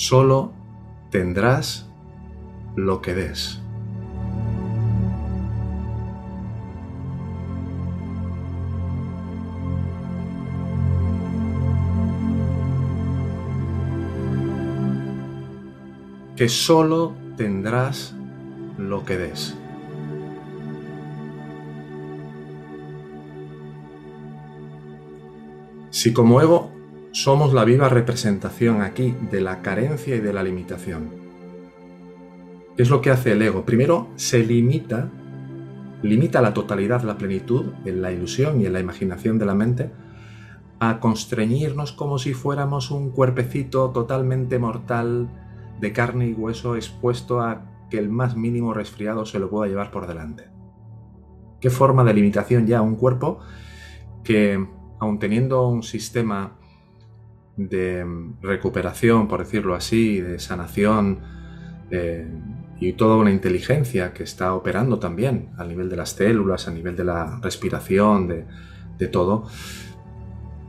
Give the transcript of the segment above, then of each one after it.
Solo tendrás lo que des. Que solo tendrás lo que des. Si como ego somos la viva representación aquí de la carencia y de la limitación, ¿qué es lo que hace el ego? Primero se limita, limita la totalidad, la plenitud en la ilusión y en la imaginación de la mente a constreñirnos como si fuéramos un cuerpecito totalmente mortal de carne y hueso expuesto a que el más mínimo resfriado se lo pueda llevar por delante. ¿Qué forma de limitación ya un cuerpo que, aun teniendo un sistema de recuperación, por decirlo así, de sanación y toda una inteligencia que está operando también a nivel de las células, a nivel de la respiración, de, de todo,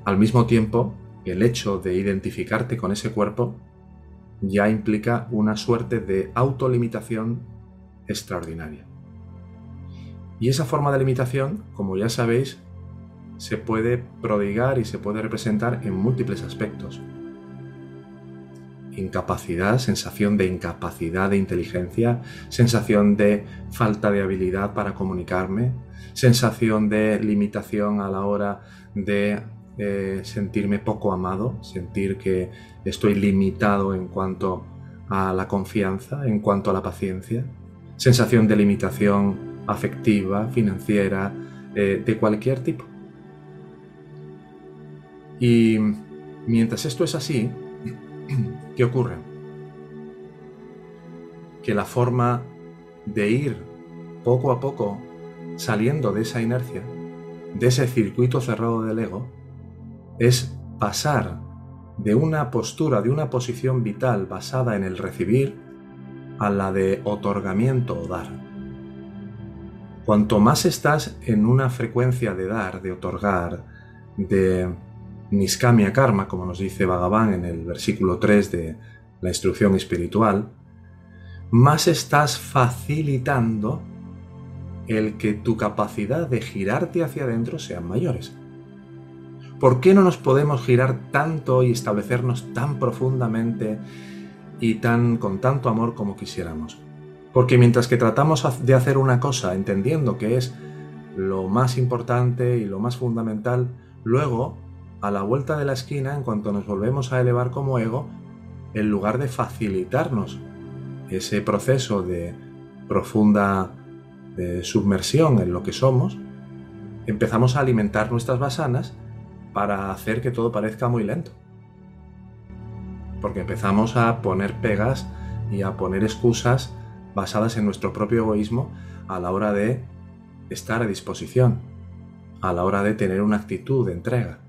al mismo tiempo el hecho de identificarte con ese cuerpo ya implica una suerte de autolimitación extraordinaria. Y esa forma de limitación, como ya sabéis, se puede prodigar y se puede representar en múltiples aspectos. Incapacidad, sensación de incapacidad de inteligencia, sensación de falta de habilidad para comunicarme, sensación de limitación a la hora de sentirme poco amado, sentir que estoy limitado en cuanto a la confianza, en cuanto a la paciencia, sensación de limitación afectiva, financiera, eh, de cualquier tipo. Y mientras esto es así, ¿qué ocurre? Que la forma de ir poco a poco saliendo de esa inercia, de ese circuito cerrado del ego, es pasar de una postura, de una posición vital basada en el recibir, a la de otorgamiento o dar. Cuanto más estás en una frecuencia de dar, de otorgar, de Niskamia Karma, como nos dice Bhagavan en el versículo 3 de la instrucción espiritual, más estás facilitando el que tu capacidad de girarte hacia adentro sean mayores. ¿Por qué no nos podemos girar tanto y establecernos tan profundamente y tan con tanto amor como quisiéramos? Porque mientras que tratamos de hacer una cosa entendiendo que es lo más importante y lo más fundamental, luego, a la vuelta de la esquina, en cuanto nos volvemos a elevar como ego, en lugar de facilitarnos ese proceso de profunda submersión en lo que somos, empezamos a alimentar nuestras basanas para hacer que todo parezca muy lento. Porque empezamos a poner pegas y a poner excusas basadas en nuestro propio egoísmo a la hora de estar a disposición, a la hora de tener una actitud de entrega.